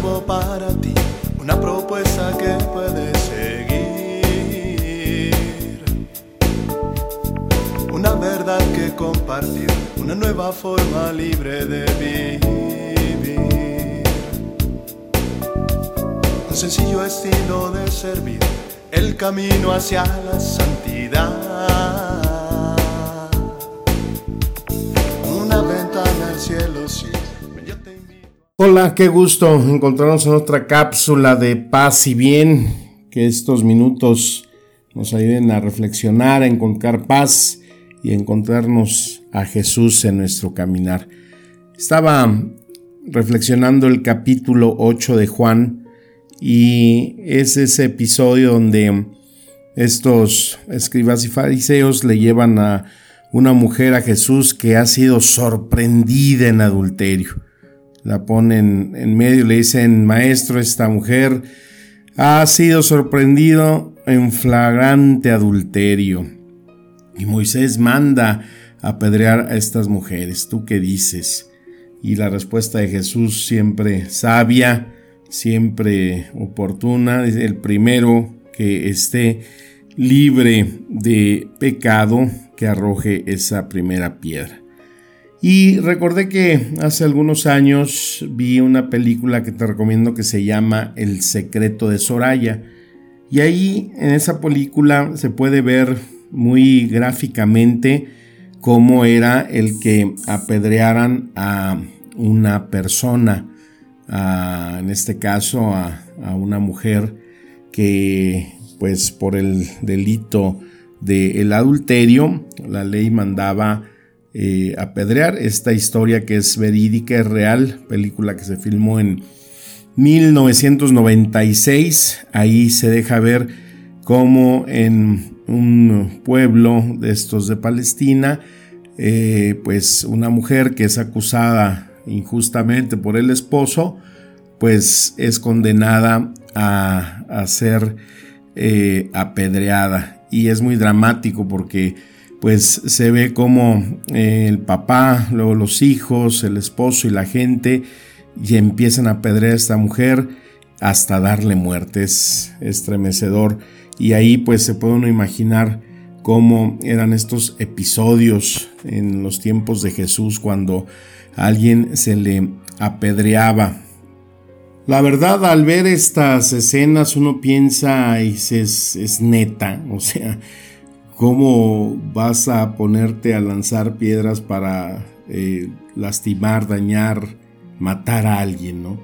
para ti, una propuesta que puedes seguir, una verdad que compartir, una nueva forma libre de vivir, un sencillo estilo de servir, el camino hacia la santidad. Hola, qué gusto encontrarnos en otra cápsula de paz y bien. Que estos minutos nos ayuden a reflexionar, a encontrar paz y encontrarnos a Jesús en nuestro caminar. Estaba reflexionando el capítulo 8 de Juan y es ese episodio donde estos escribas y fariseos le llevan a una mujer a Jesús que ha sido sorprendida en adulterio la ponen en medio, le dicen, maestro, esta mujer ha sido sorprendido en flagrante adulterio. Y Moisés manda apedrear a estas mujeres. ¿Tú qué dices? Y la respuesta de Jesús siempre sabia, siempre oportuna. El primero que esté libre de pecado, que arroje esa primera piedra. Y recordé que hace algunos años vi una película que te recomiendo que se llama El secreto de Soraya. Y ahí en esa película se puede ver muy gráficamente cómo era el que apedrearan a una persona, en este caso a, a una mujer que pues por el delito del adulterio la ley mandaba eh, apedrear. Esta historia que es verídica, es real, película que se filmó en 1996. Ahí se deja ver cómo en un pueblo de estos de Palestina, eh, pues una mujer que es acusada injustamente por el esposo, pues es condenada a, ser eh, apedreada. Y es muy dramático porque pues se ve como eh, el papá, luego los hijos, el esposo y la gente y empiezan a pedrear a esta mujer hasta darle muerte. Es estremecedor. Y ahí pues se puede uno imaginar cómo eran estos episodios en los tiempos de Jesús cuando a alguien se le apedreaba. La verdad, al ver estas escenas uno piensa y es, es neta, o sea, cómo vas a ponerte a lanzar piedras para eh, lastimar, dañar, matar a alguien, ¿no?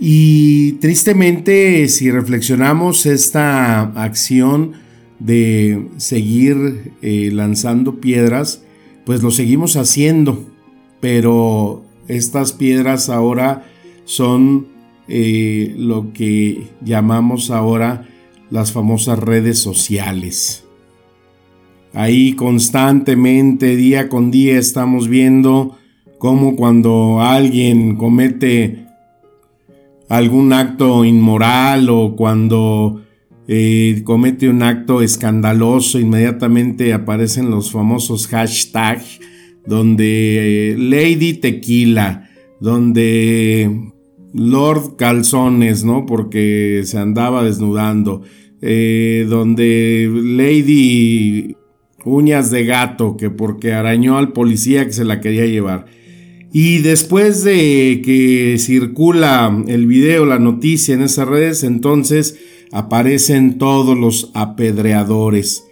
Y tristemente, si reflexionamos esta acción de seguir eh, lanzando piedras, pues lo seguimos haciendo, pero estas piedras ahora son eh, lo que llamamos ahora las famosas redes sociales. Ahí constantemente, día con día, estamos viendo cómo cuando alguien comete algún acto inmoral o cuando eh, comete un acto escandaloso, inmediatamente aparecen los famosos hashtags donde eh, Lady Tequila, donde Lord Calzones, ¿no? Porque se andaba desnudando, eh, donde Lady uñas de gato, que porque arañó al policía que se la quería llevar. Y después de que circula el video, la noticia en esas redes, entonces aparecen todos los apedreadores.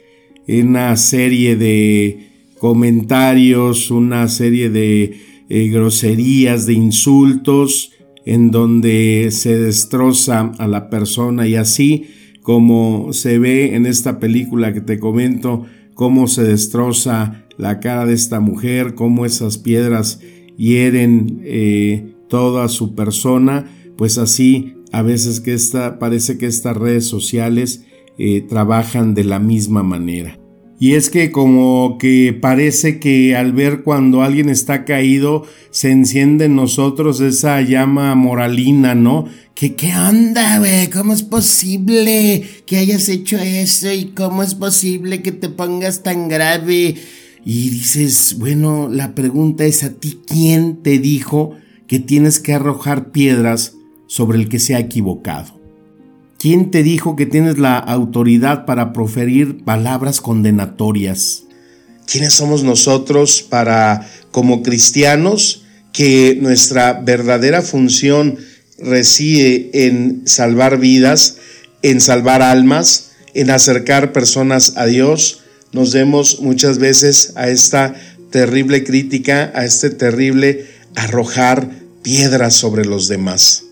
Una serie de comentarios, una serie de eh, groserías, de insultos, en donde se destroza a la persona y así como se ve en esta película que te comento, cómo se destroza la cara de esta mujer, cómo esas piedras hieren eh, toda su persona, pues así a veces que esta, parece que estas redes sociales eh, trabajan de la misma manera. Y es que como que parece que al ver cuando alguien está caído, se enciende en nosotros esa llama moralina, ¿no? Que qué onda, güey, ¿cómo es posible que hayas hecho eso? ¿Y cómo es posible que te pongas tan grave? Y dices, bueno, la pregunta es a ti, ¿quién te dijo que tienes que arrojar piedras sobre el que se ha equivocado. ¿Quién te dijo que tienes la autoridad para proferir palabras condenatorias? ¿Quiénes somos nosotros para, como cristianos, que nuestra verdadera función reside en salvar vidas, en salvar almas, en acercar personas a Dios? Nos demos muchas veces a esta terrible crítica, a este terrible arrojar piedras sobre los demás.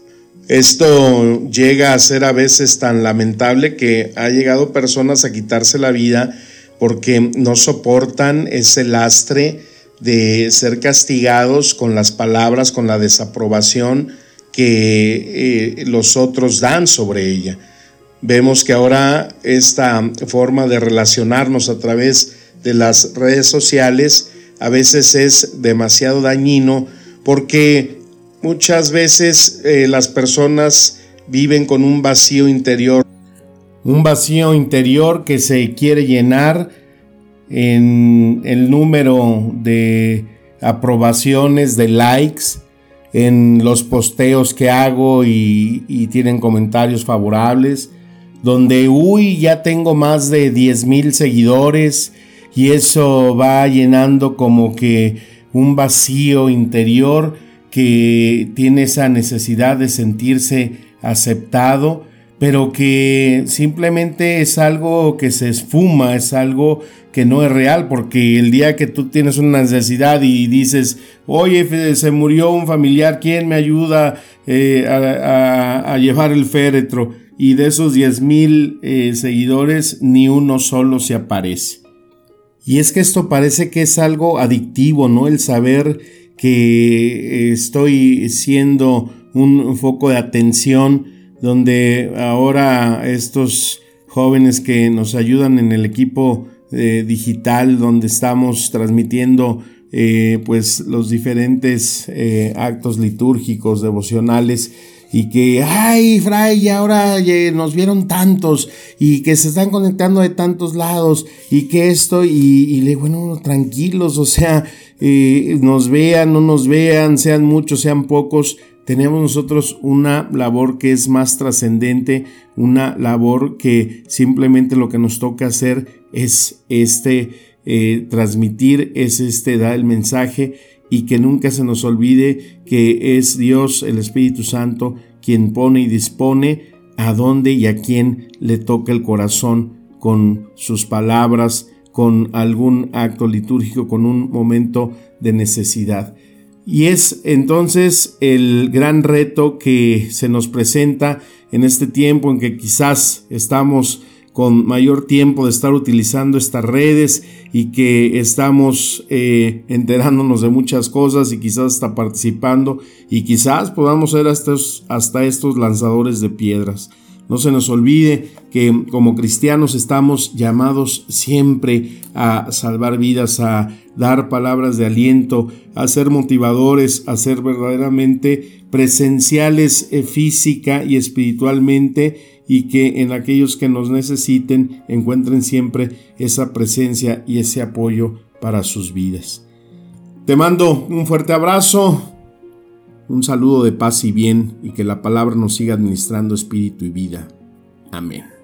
Esto llega a ser a veces tan lamentable que ha llegado personas a quitarse la vida porque no soportan ese lastre de ser castigados con las palabras, con la desaprobación que eh, los otros dan sobre ella. Vemos que ahora esta forma de relacionarnos a través de las redes sociales a veces es demasiado dañino porque muchas veces eh, las personas viven con un vacío interior. Un vacío interior que se quiere llenar en el número de aprobaciones, de likes, en los posteos que hago y, y tienen comentarios favorables, donde, uy, ya tengo más de 10 mil seguidores y eso va llenando como que un vacío interior que tiene esa necesidad de sentirse aceptado, pero que simplemente es algo que se esfuma, es algo que no es real, porque el día que tú tienes una necesidad y dices, oye, se murió un familiar, ¿quién me ayuda eh, a, llevar el féretro? Y de esos 10 mil eh, seguidores, ni uno solo se aparece. Y es que esto parece que es algo adictivo, ¿no? El saber que estoy siendo un foco de atención donde ahora estos jóvenes que nos ayudan en el equipo eh, digital donde estamos transmitiendo eh, pues los diferentes eh, actos litúrgicos devocionales y que, ay, Fray, ahora nos vieron tantos y que se están conectando de tantos lados y que esto, y, y le bueno, tranquilos, o sea, eh, nos vean, no nos vean, sean muchos, sean pocos, tenemos nosotros una labor que es más trascendente, una labor que simplemente lo que nos toca hacer es este, eh, transmitir, es este, dar el mensaje y que nunca se nos olvide que es Dios, el Espíritu Santo, quien pone y dispone a dónde y a quién le toca el corazón con sus palabras, con algún acto litúrgico, con un momento de necesidad. Y es entonces el gran reto que se nos presenta en este tiempo en que quizás estamos con mayor tiempo de estar utilizando estas redes y que estamos eh, enterándonos de muchas cosas y quizás está participando y quizás podamos ser hasta hasta estos lanzadores de piedras. No se nos olvide que como cristianos estamos llamados siempre a salvar vidas, a dar palabras de aliento, a ser motivadores, a ser verdaderamente presenciales eh, física y espiritualmente y que en aquellos que nos necesiten encuentren siempre esa presencia y ese apoyo para sus vidas. Te mando un fuerte abrazo, un saludo de paz y bien y que la palabra nos siga administrando espíritu y vida. Amén.